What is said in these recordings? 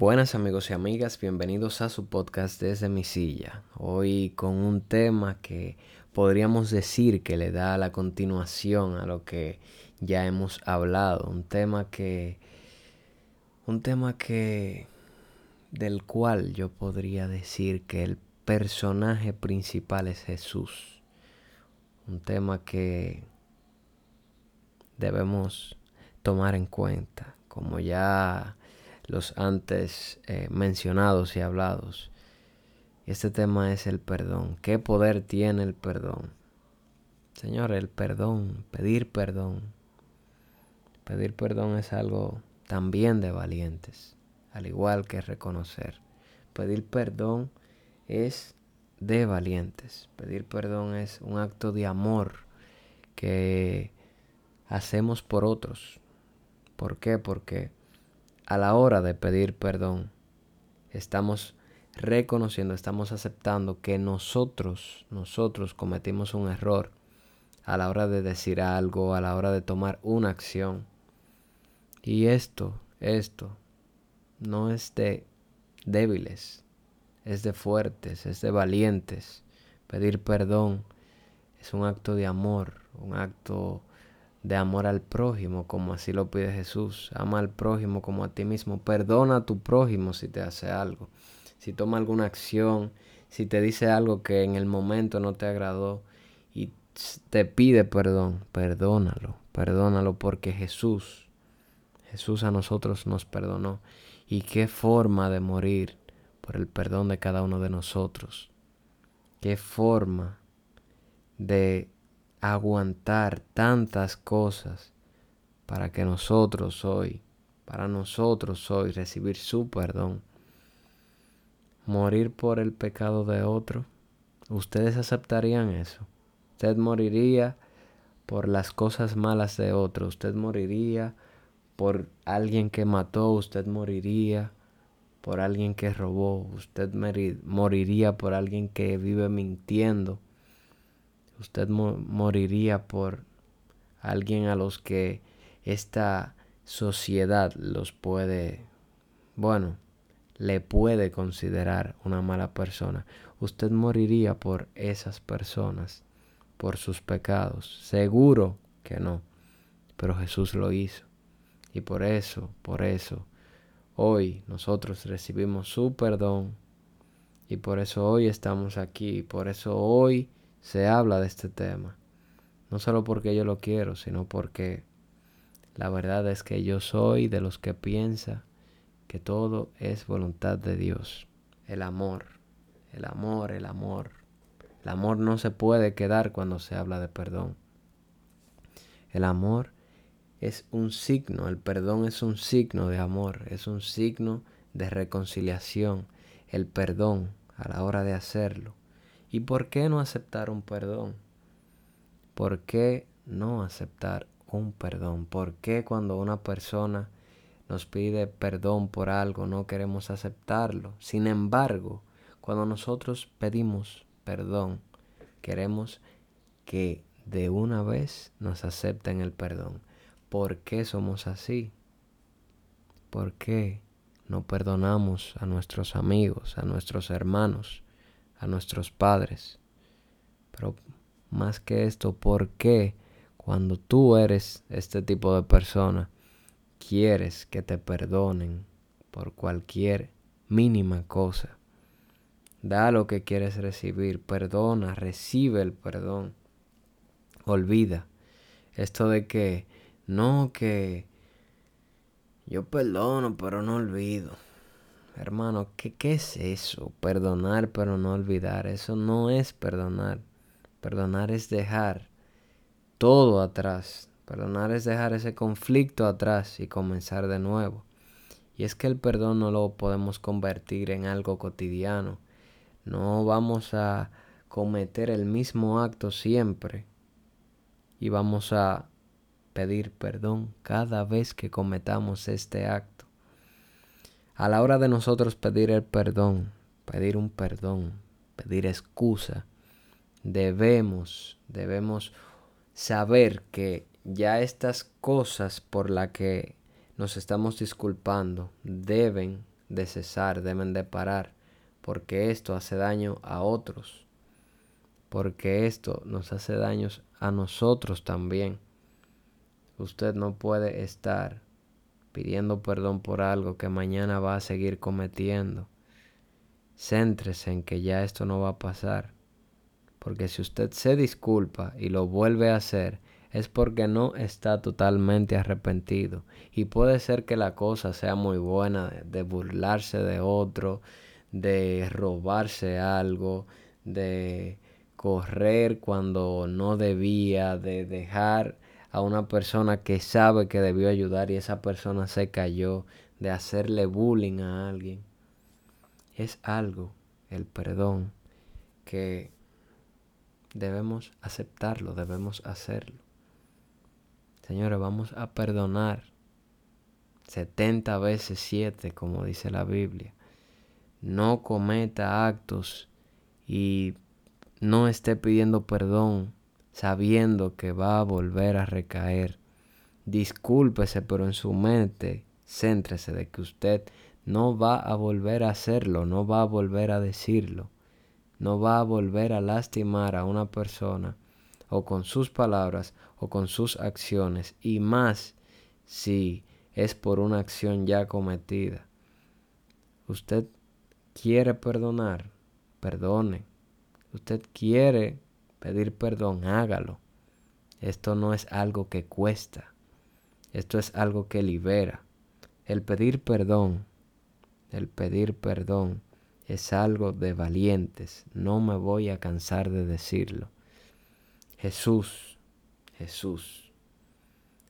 Buenas amigos y amigas, bienvenidos a su podcast desde mi silla. Hoy con un tema que podríamos decir que le da la continuación a lo que ya hemos hablado, un tema que un tema que del cual yo podría decir que el personaje principal es Jesús. Un tema que debemos tomar en cuenta, como ya los antes eh, mencionados y hablados. Este tema es el perdón. ¿Qué poder tiene el perdón? Señor, el perdón, pedir perdón. Pedir perdón es algo también de valientes, al igual que reconocer. Pedir perdón es de valientes. Pedir perdón es un acto de amor que hacemos por otros. ¿Por qué? Porque a la hora de pedir perdón, estamos reconociendo, estamos aceptando que nosotros, nosotros cometimos un error a la hora de decir algo, a la hora de tomar una acción. Y esto, esto, no es de débiles, es de fuertes, es de valientes. Pedir perdón es un acto de amor, un acto de amor al prójimo, como así lo pide Jesús. Ama al prójimo como a ti mismo. Perdona a tu prójimo si te hace algo. Si toma alguna acción, si te dice algo que en el momento no te agradó y te pide perdón, perdónalo, perdónalo porque Jesús, Jesús a nosotros nos perdonó. Y qué forma de morir por el perdón de cada uno de nosotros. Qué forma de aguantar tantas cosas para que nosotros hoy, para nosotros hoy recibir su perdón. Morir por el pecado de otro. ¿Ustedes aceptarían eso? Usted moriría por las cosas malas de otro. Usted moriría por alguien que mató. Usted moriría por alguien que robó. Usted moriría por alguien que vive mintiendo usted moriría por alguien a los que esta sociedad los puede, bueno, le puede considerar una mala persona. Usted moriría por esas personas, por sus pecados. Seguro que no, pero Jesús lo hizo. Y por eso, por eso, hoy nosotros recibimos su perdón. Y por eso hoy estamos aquí. Por eso hoy se habla de este tema. No solo porque yo lo quiero, sino porque la verdad es que yo soy de los que piensa que todo es voluntad de Dios. El amor, el amor, el amor. El amor no se puede quedar cuando se habla de perdón. El amor es un signo, el perdón es un signo de amor, es un signo de reconciliación. El perdón a la hora de hacerlo ¿Y por qué no aceptar un perdón? ¿Por qué no aceptar un perdón? ¿Por qué cuando una persona nos pide perdón por algo no queremos aceptarlo? Sin embargo, cuando nosotros pedimos perdón, queremos que de una vez nos acepten el perdón. ¿Por qué somos así? ¿Por qué no perdonamos a nuestros amigos, a nuestros hermanos? A nuestros padres. Pero más que esto, ¿por qué cuando tú eres este tipo de persona quieres que te perdonen por cualquier mínima cosa? Da lo que quieres recibir, perdona, recibe el perdón. Olvida esto de que no que yo perdono, pero no olvido. Hermano, ¿qué, ¿qué es eso? Perdonar pero no olvidar. Eso no es perdonar. Perdonar es dejar todo atrás. Perdonar es dejar ese conflicto atrás y comenzar de nuevo. Y es que el perdón no lo podemos convertir en algo cotidiano. No vamos a cometer el mismo acto siempre. Y vamos a pedir perdón cada vez que cometamos este acto. A la hora de nosotros pedir el perdón, pedir un perdón, pedir excusa, debemos, debemos saber que ya estas cosas por las que nos estamos disculpando deben de cesar, deben de parar, porque esto hace daño a otros, porque esto nos hace daños a nosotros también. Usted no puede estar pidiendo perdón por algo que mañana va a seguir cometiendo. Céntrese en que ya esto no va a pasar. Porque si usted se disculpa y lo vuelve a hacer, es porque no está totalmente arrepentido. Y puede ser que la cosa sea muy buena de burlarse de otro, de robarse algo, de correr cuando no debía, de dejar a una persona que sabe que debió ayudar y esa persona se cayó, de hacerle bullying a alguien. Es algo, el perdón, que debemos aceptarlo, debemos hacerlo. Señores, vamos a perdonar 70 veces 7, como dice la Biblia. No cometa actos y no esté pidiendo perdón sabiendo que va a volver a recaer. Discúlpese, pero en su mente céntrese de que usted no va a volver a hacerlo, no va a volver a decirlo, no va a volver a lastimar a una persona o con sus palabras o con sus acciones y más si es por una acción ya cometida. Usted quiere perdonar, perdone. Usted quiere pedir perdón, hágalo. Esto no es algo que cuesta. Esto es algo que libera. El pedir perdón, el pedir perdón es algo de valientes. No me voy a cansar de decirlo. Jesús, Jesús,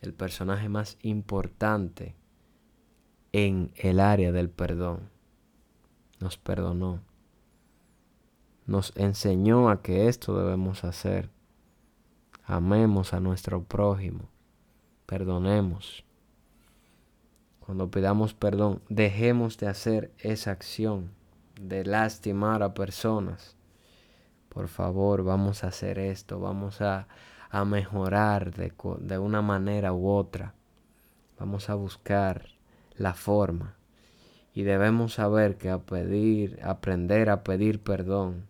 el personaje más importante en el área del perdón, nos perdonó nos enseñó a que esto debemos hacer. Amemos a nuestro prójimo. Perdonemos. Cuando pidamos perdón, dejemos de hacer esa acción de lastimar a personas. Por favor, vamos a hacer esto, vamos a, a mejorar de, de una manera u otra. Vamos a buscar la forma. Y debemos saber que a pedir, aprender a pedir perdón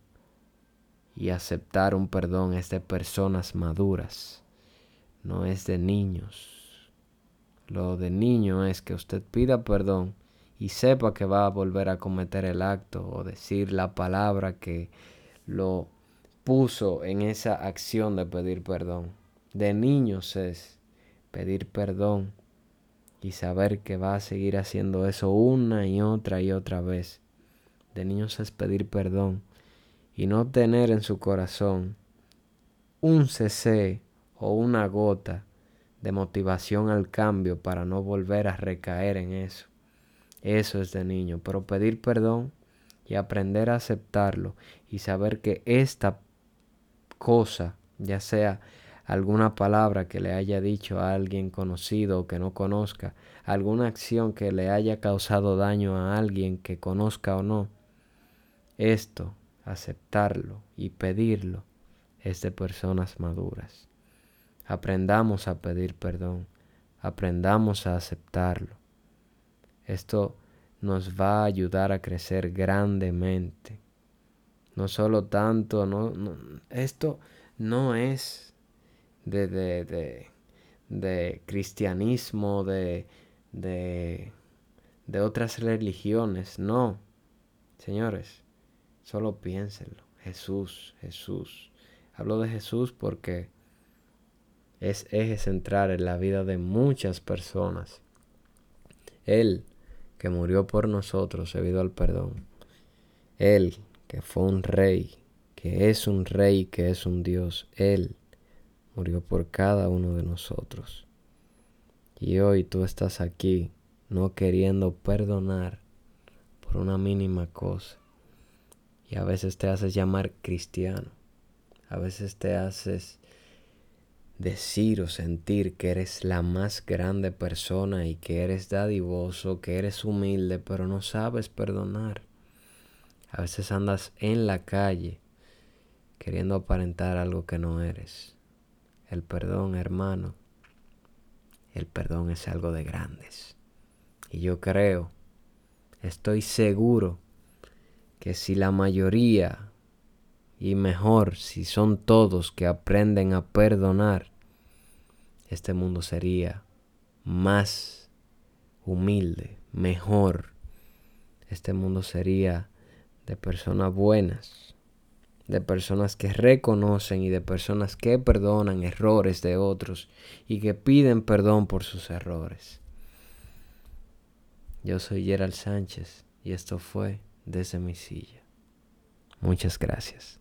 y aceptar un perdón es de personas maduras, no es de niños. Lo de niño es que usted pida perdón y sepa que va a volver a cometer el acto o decir la palabra que lo puso en esa acción de pedir perdón. De niños es pedir perdón y saber que va a seguir haciendo eso una y otra y otra vez. De niños es pedir perdón y no tener en su corazón un cc o una gota de motivación al cambio para no volver a recaer en eso. Eso es de niño, pero pedir perdón y aprender a aceptarlo y saber que esta cosa, ya sea alguna palabra que le haya dicho a alguien conocido o que no conozca, alguna acción que le haya causado daño a alguien que conozca o no, esto aceptarlo y pedirlo es de personas maduras. Aprendamos a pedir perdón, aprendamos a aceptarlo. Esto nos va a ayudar a crecer grandemente. No solo tanto, no, esto no es de, de, de, de cristianismo, de, de, de otras religiones, no. Señores, Solo piénsenlo. Jesús, Jesús. Hablo de Jesús porque es eje central en la vida de muchas personas. Él que murió por nosotros debido al perdón. Él que fue un rey, que es un rey, que es un Dios. Él murió por cada uno de nosotros. Y hoy tú estás aquí no queriendo perdonar por una mínima cosa. Y a veces te haces llamar cristiano. A veces te haces decir o sentir que eres la más grande persona y que eres dadivoso, que eres humilde, pero no sabes perdonar. A veces andas en la calle queriendo aparentar algo que no eres. El perdón, hermano, el perdón es algo de grandes. Y yo creo estoy seguro que si la mayoría, y mejor si son todos que aprenden a perdonar, este mundo sería más humilde, mejor. Este mundo sería de personas buenas, de personas que reconocen y de personas que perdonan errores de otros y que piden perdón por sus errores. Yo soy Gerald Sánchez y esto fue desde mi silla. Muchas gracias.